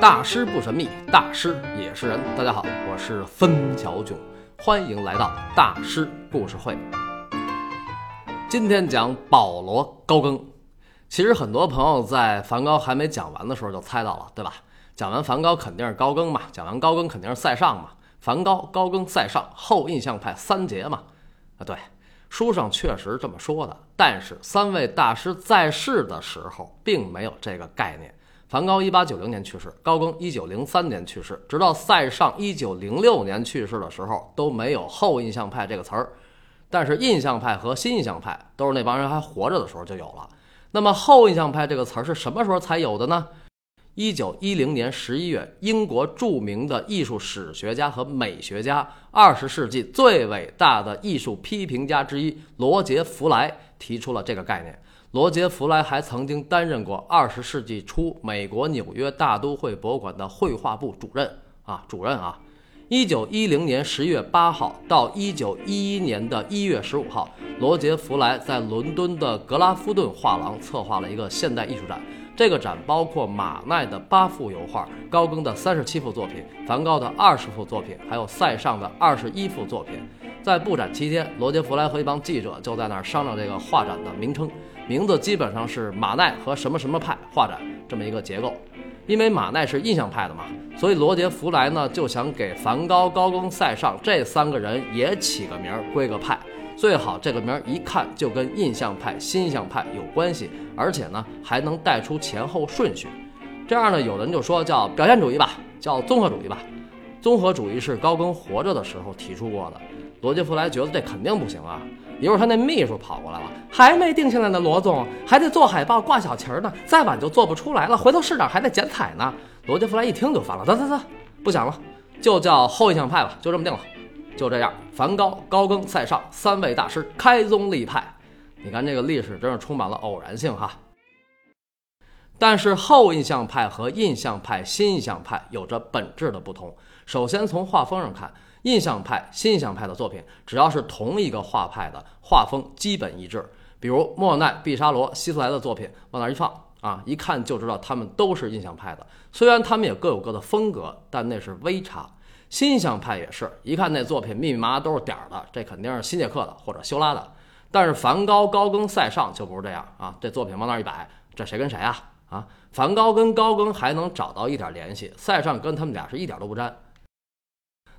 大师不神秘，大师也是人。大家好，我是分晓囧，欢迎来到大师故事会。今天讲保罗高更。其实很多朋友在梵高还没讲完的时候就猜到了，对吧？讲完梵高肯定是高更嘛，讲完高更肯定是塞尚嘛。梵高、高更、塞尚，后印象派三杰嘛。啊，对，书上确实这么说的。但是三位大师在世的时候，并没有这个概念。梵高一八九零年去世，高更一九零三年去世，直到塞尚一九零六年去世的时候都没有后印象派这个词儿。但是印象派和新印象派都是那帮人还活着的时候就有了。那么后印象派这个词儿是什么时候才有的呢？一九一零年十一月，英国著名的艺术史学家和美学家，二十世纪最伟大的艺术批评家之一罗杰·弗莱提出了这个概念。罗杰·弗莱还曾经担任过二十世纪初美国纽约大都会博物馆的绘画部主任啊，主任啊。一九一零年十月八号到一九一一年的一月十五号，罗杰·弗莱在伦敦的格拉夫顿画廊策划了一个现代艺术展。这个展包括马奈的八幅油画、高更的三十七幅作品、梵高的二十幅作品，还有塞尚的二十一幅作品。在布展期间，罗杰·弗莱和一帮记者就在那儿商量这个画展的名称。名字基本上是马奈和什么什么派画展这么一个结构，因为马奈是印象派的嘛，所以罗杰·弗莱呢就想给梵高、高更、塞尚这三个人也起个名儿，归个派，最好这个名儿一看就跟印象派、新印象派有关系，而且呢还能带出前后顺序。这样呢，有的人就说叫表现主义吧，叫综合主义吧。综合主义是高更活着的时候提出过的，罗杰·弗莱觉得这肯定不行啊。一会儿他那秘书跑过来了，还没定下来呢，罗总还得做海报、挂小旗儿呢，再晚就做不出来了。回头市长还得剪彩呢。罗杰·弗莱一听就烦了，得得得，不讲了，就叫后印象派吧，就这么定了。就这样，梵高、高更、塞尚三位大师开宗立派。你看这个历史真是充满了偶然性哈。但是后印象派和印象派、新印象派有着本质的不同。首先从画风上看。印象派、新印象派的作品，只要是同一个画派的画风，基本一致。比如莫奈、毕沙罗、希斯莱的作品，往那一放啊，一看就知道他们都是印象派的。虽然他们也各有各的风格，但那是微差。新印象派也是一看那作品密密麻麻都是点儿的，这肯定是新杰克的或者修拉的。但是梵高、高更、塞尚就不是这样啊，这作品往那一摆，这谁跟谁啊？啊，梵高跟高更还能找到一点联系，塞尚跟他们俩是一点都不沾。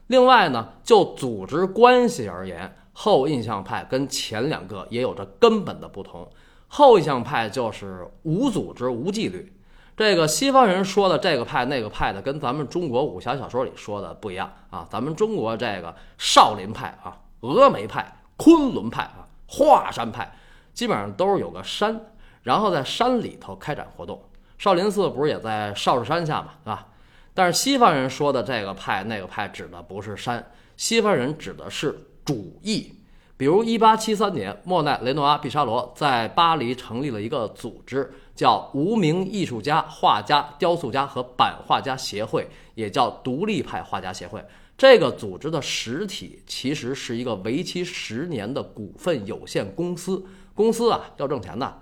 另外呢，就组织关系而言，后印象派跟前两个也有着根本的不同。后印象派就是无组织、无纪律。这个西方人说的这个派那个派的，跟咱们中国武侠小说里说的不一样啊。咱们中国这个少林派啊、峨眉派、昆仑派啊、华山派，基本上都是有个山，然后在山里头开展活动。少林寺不是也在少室山下嘛，对吧？但是西方人说的这个派那个派指的不是山，西方人指的是主义。比如1873年，莫奈、雷诺阿、毕沙罗在巴黎成立了一个组织，叫无名艺术家、画家、雕塑家和版画家协会，也叫独立派画家协会。这个组织的实体其实是一个为期十年的股份有限公司，公司啊要挣钱的。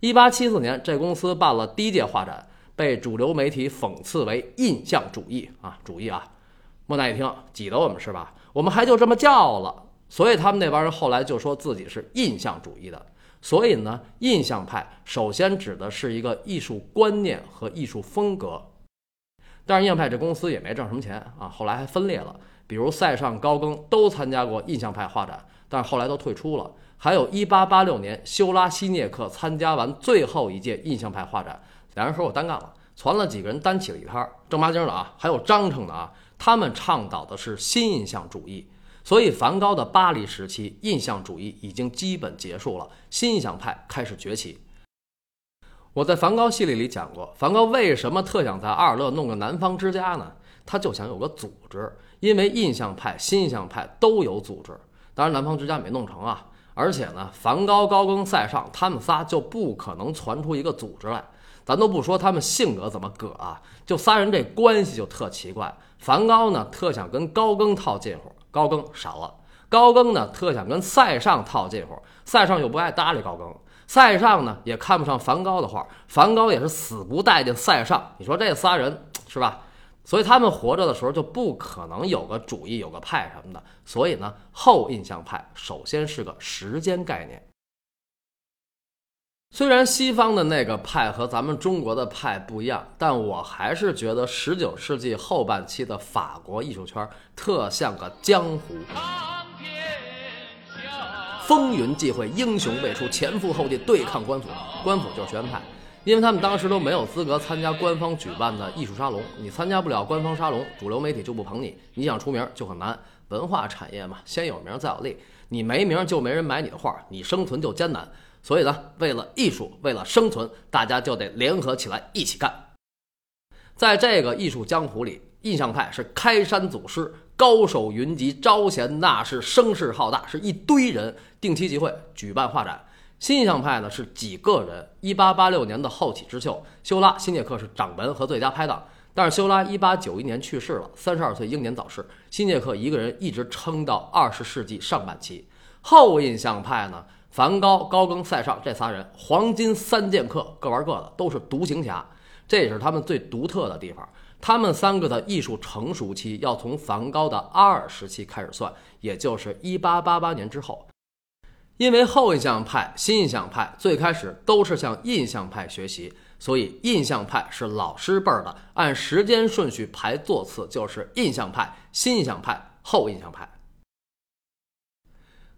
1874年，这公司办了第一届画展。被主流媒体讽刺为印象主义啊，主义啊！莫奈一听，挤得我们是吧？我们还就这么叫了。所以他们那帮人后来就说自己是印象主义的。所以呢，印象派首先指的是一个艺术观念和艺术风格。但是印象派这公司也没挣什么钱啊，后来还分裂了。比如塞尚、高更都参加过印象派画展，但是后来都退出了。还有一八八六年，修拉西涅克参加完最后一届印象派画展。两人说我单干了，攒了几个人单起了一摊儿，正八经的啊，还有章程的啊。他们倡导的是新印象主义，所以梵高的巴黎时期，印象主义已经基本结束了，新印象派开始崛起。我在梵高系列里讲过，梵高为什么特想在阿尔勒弄个南方之家呢？他就想有个组织，因为印象派、新印象派都有组织，当然南方之家没弄成啊。而且呢，梵高、高更、塞尚他们仨就不可能传出一个组织来。咱都不说他们性格怎么葛啊，就仨人这关系就特奇怪。梵高呢，特想跟高更套近乎，高更傻了；高更呢，特想跟塞尚套近乎，塞尚又不爱搭理高更。塞尚呢，也看不上梵高的画，梵高也是死不待见塞尚。你说这仨人是吧？所以他们活着的时候就不可能有个主义、有个派什么的。所以呢，后印象派首先是个时间概念。虽然西方的那个派和咱们中国的派不一样，但我还是觉得十九世纪后半期的法国艺术圈特像个江湖，风云际会，英雄辈出，前赴后继对抗官府。官府就是学院派。因为他们当时都没有资格参加官方举办的艺术沙龙，你参加不了官方沙龙，主流媒体就不捧你，你想出名就很难。文化产业嘛，先有名再有利，你没名就没人买你的画，你生存就艰难。所以呢，为了艺术，为了生存，大家就得联合起来一起干。在这个艺术江湖里，印象派是开山祖师，高手云集，招贤纳士，声势浩大，是一堆人定期集会举办画展。新印象派呢是几个人。一八八六年的后起之秀修拉、新杰克是掌门和最佳拍档，但是修拉一八九一年去世了，三十二岁英年早逝。新杰克一个人一直撑到二十世纪上半期。后印象派呢，梵高、高更、塞尚这仨人，黄金三剑客，各玩各的，都是独行侠，这也是他们最独特的地方。他们三个的艺术成熟期要从梵高的阿尔时期开始算，也就是一八八八年之后。因为后印象派、新印象派最开始都是向印象派学习，所以印象派是老师辈儿的。按时间顺序排座次，就是印象派、新印象派、后印象派。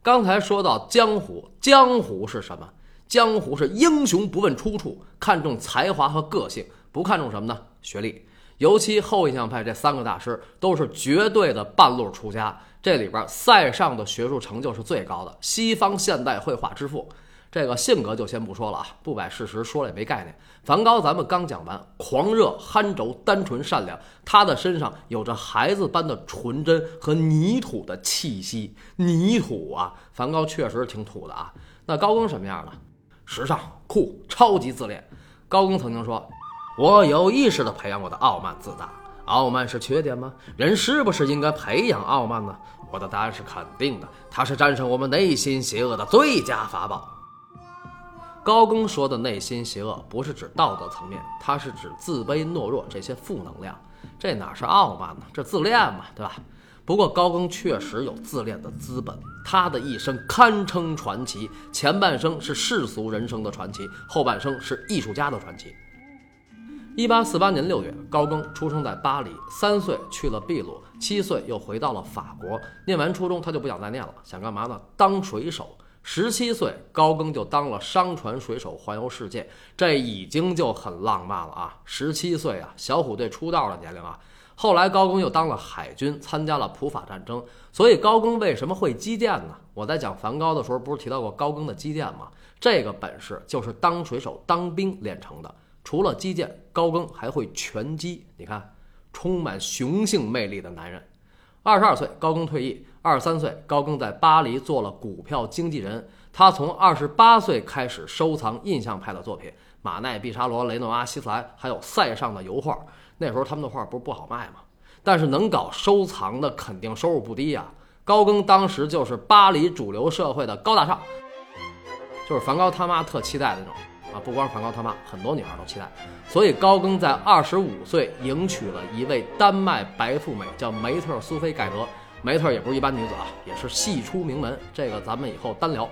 刚才说到江湖，江湖是什么？江湖是英雄不问出处，看重才华和个性，不看重什么呢？学历。尤其后印象派这三个大师都是绝对的半路出家。这里边塞尚的学术成就是最高的，西方现代绘画之父。这个性格就先不说了啊，不摆事实说了也没概念。梵高咱们刚讲完，狂热、憨轴、单纯、善良，他的身上有着孩子般的纯真和泥土的气息。泥土啊，梵高确实挺土的啊。那高更什么样呢？时尚、酷、超级自恋。高更曾经说：“我有意识地培养我的傲慢自大。”傲慢是缺点吗？人是不是应该培养傲慢呢？我的答案是肯定的，它是战胜我们内心邪恶的最佳法宝。高更说的内心邪恶，不是指道德层面，他是指自卑、懦弱这些负能量。这哪是傲慢呢？这自恋嘛，对吧？不过高更确实有自恋的资本，他的一生堪称传奇。前半生是世俗人生的传奇，后半生是艺术家的传奇。一八四八年六月，高更出生在巴黎。三岁去了秘鲁，七岁又回到了法国。念完初中，他就不想再念了，想干嘛呢？当水手。十七岁，高更就当了商船水手，环游世界。这已经就很浪漫了啊！十七岁啊，小虎队出道的年龄啊。后来，高更又当了海军，参加了普法战争。所以，高更为什么会击剑呢？我在讲梵高的时候，不是提到过高更的击剑吗？这个本事就是当水手、当兵练成的。除了击剑，高更还会拳击。你看，充满雄性魅力的男人。二十二岁，高更退役。二十三岁，高更在巴黎做了股票经纪人。他从二十八岁开始收藏印象派的作品，马奈、毕沙罗、雷诺阿、希斯莱，还有塞尚的油画。那时候他们的画不是不好卖吗？但是能搞收藏的，肯定收入不低呀。高更当时就是巴黎主流社会的高大上，就是梵高他妈特期待的那种。啊，不光梵高他妈，很多女孩都期待。所以高更在二十五岁迎娶了一位丹麦白富美，叫梅特苏菲盖德。梅特也不是一般女子啊，也是系出名门。这个咱们以后单聊。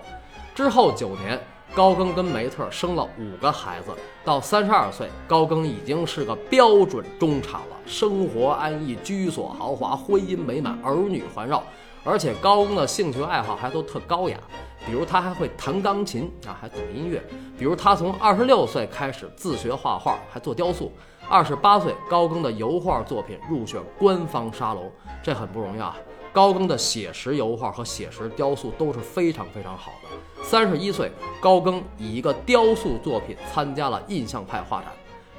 之后九年，高更跟梅特生了五个孩子。到三十二岁，高更已经是个标准中产了，生活安逸，居所豪华，婚姻美满，儿女环绕。而且高更的兴趣爱好还都特高雅。比如他还会弹钢琴啊，还懂音乐。比如他从二十六岁开始自学画画，还做雕塑。二十八岁，高更的油画作品入选官方沙龙，这很不容易啊。高更的写实油画和写实雕塑都是非常非常好的。三十一岁，高更以一个雕塑作品参加了印象派画展，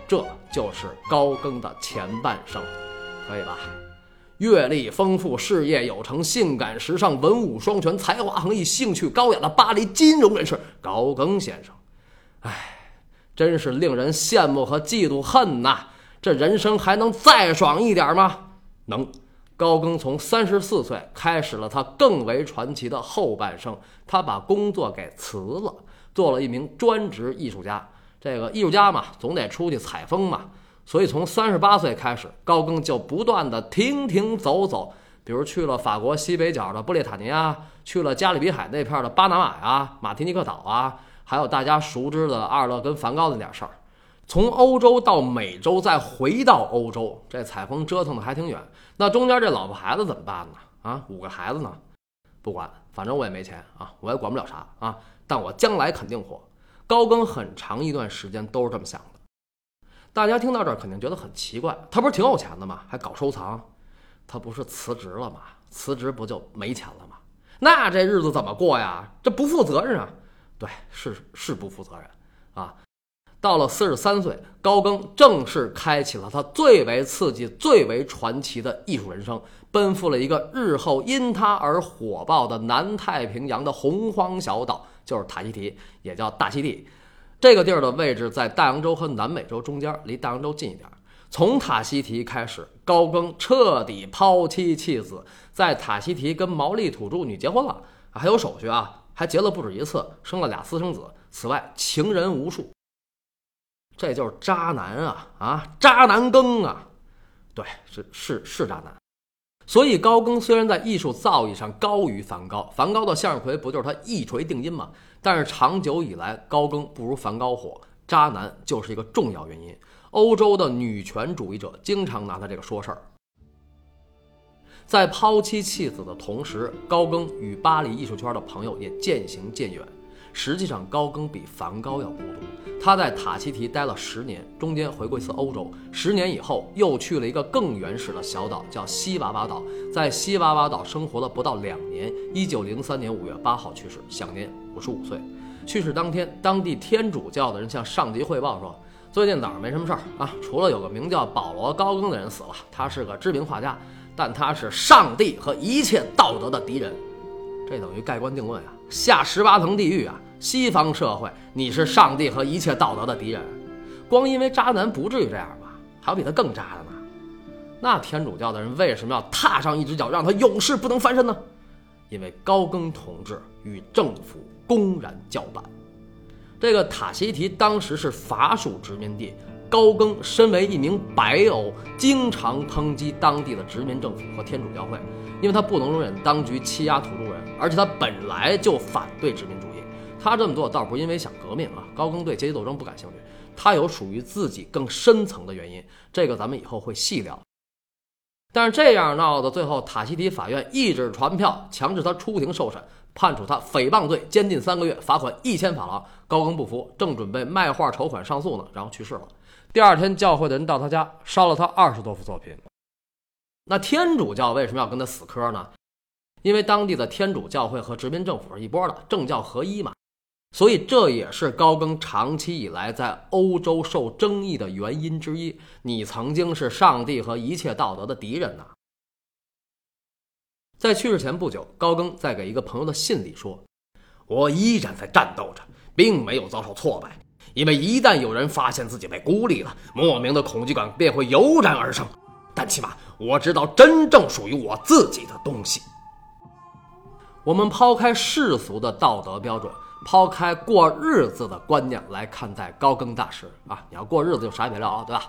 这就是高更的前半生，可以吧？阅历丰富、事业有成、性感时尚、文武双全、才华横溢、兴趣高雅的巴黎金融人士高更先生，唉，真是令人羡慕和嫉妒恨呐！这人生还能再爽一点吗？能。高更从三十四岁开始了他更为传奇的后半生，他把工作给辞了，做了一名专职艺术家。这个艺术家嘛，总得出去采风嘛。所以从三十八岁开始，高更就不断的停停走走，比如去了法国西北角的布列塔尼亚，去了加勒比海那片的巴拿马呀、马提尼克岛啊，还有大家熟知的阿尔勒跟梵高那点事儿。从欧洲到美洲，再回到欧洲，这采风折腾的还挺远。那中间这老婆孩子怎么办呢？啊，五个孩子呢？不管，反正我也没钱啊，我也管不了啥啊。但我将来肯定火。高更很长一段时间都是这么想的。大家听到这儿肯定觉得很奇怪，他不是挺有钱的吗？还搞收藏？他不是辞职了吗？辞职不就没钱了吗？那这日子怎么过呀？这不负责任啊！对，是是不负责任啊。到了四十三岁，高更正式开启了他最为刺激、最为传奇的艺术人生，奔赴了一个日后因他而火爆的南太平洋的洪荒小岛。就是塔希提，也叫大溪地，这个地儿的位置在大洋洲和南美洲中间，离大洋洲近一点。从塔希提开始，高更彻底抛妻弃子，在塔希提跟毛利土著女结婚了，还有手续啊，还结了不止一次，生了俩私生子。此外，情人无数。这就是渣男啊啊，渣男更啊，对，是是是渣男。所以高更虽然在艺术造诣上高于梵高，梵高的向日葵不就是他一锤定音吗？但是长久以来，高更不如梵高火，渣男就是一个重要原因。欧洲的女权主义者经常拿他这个说事儿。在抛妻弃子的同时，高更与巴黎艺术圈的朋友也渐行渐远。实际上，高更比梵高要孤独。他在塔希提待了十年，中间回过一次欧洲。十年以后，又去了一个更原始的小岛，叫西娃娃岛。在西娃娃岛生活了不到两年，一九零三年五月八号去世，享年五十五岁。去世当天，当地天主教的人向上级汇报说：“最近早上没什么事儿啊，除了有个名叫保罗·高更的人死了，他是个知名画家，但他是上帝和一切道德的敌人。”这等于盖棺定论啊！下十八层地狱啊！西方社会，你是上帝和一切道德的敌人。光因为渣男不至于这样吧？还有比他更渣的呢。那天主教的人为什么要踏上一只脚，让他永世不能翻身呢？因为高更同志与政府公然叫板。这个塔希提当时是法属殖民地，高更身为一名白欧，经常抨击当地的殖民政府和天主教会。因为他不能容忍当局欺压土著人，而且他本来就反对殖民主义。他这么做倒不是因为想革命啊，高更对阶级斗争不感兴趣，他有属于自己更深层的原因，这个咱们以后会细聊。但是这样闹的，最后塔希提法院一纸传票强制他出庭受审，判处他诽谤罪，监禁三个月，罚款一千法郎。高更不服，正准备卖画筹款上诉呢，然后去世了。第二天，教会的人到他家烧了他二十多幅作品。那天主教为什么要跟他死磕呢？因为当地的天主教会和殖民政府是一波的，政教合一嘛。所以这也是高更长期以来在欧洲受争议的原因之一。你曾经是上帝和一切道德的敌人呐。在去世前不久，高更在给一个朋友的信里说：“我依然在战斗着，并没有遭受挫败，因为一旦有人发现自己被孤立了，莫名的恐惧感便会油然而生。但起码……”我知道真正属于我自己的东西。我们抛开世俗的道德标准，抛开过日子的观念来看待高更大师啊！你要过日子就啥也别聊啊，对吧？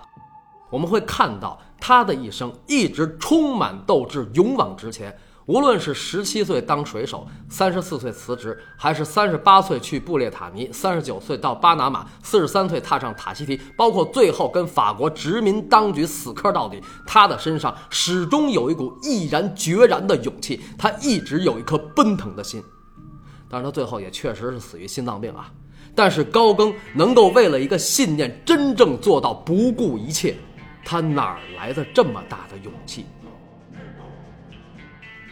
我们会看到他的一生一直充满斗志，勇往直前。无论是十七岁当水手，三十四岁辞职，还是三十八岁去布列塔尼，三十九岁到巴拿马，四十三岁踏上塔希提，包括最后跟法国殖民当局死磕到底，他的身上始终有一股毅然决然的勇气，他一直有一颗奔腾的心。但是他最后也确实是死于心脏病啊。但是高更能够为了一个信念真正做到不顾一切，他哪来的这么大的勇气？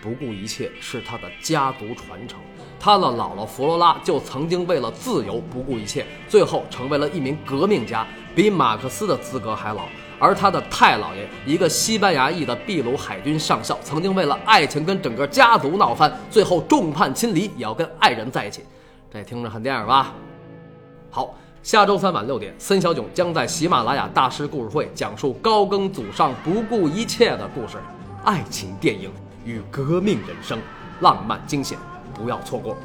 不顾一切是他的家族传承，他的姥姥弗罗拉就曾经为了自由不顾一切，最后成为了一名革命家，比马克思的资格还老。而他的太姥爷，一个西班牙裔的秘鲁海军上校，曾经为了爱情跟整个家族闹翻，最后众叛亲离，也要跟爱人在一起。这听着很电影吧？好，下周三晚六点，森小囧将在喜马拉雅大师故事会讲述高更祖上不顾一切的故事，爱情电影。与革命人生，浪漫惊险，不要错过。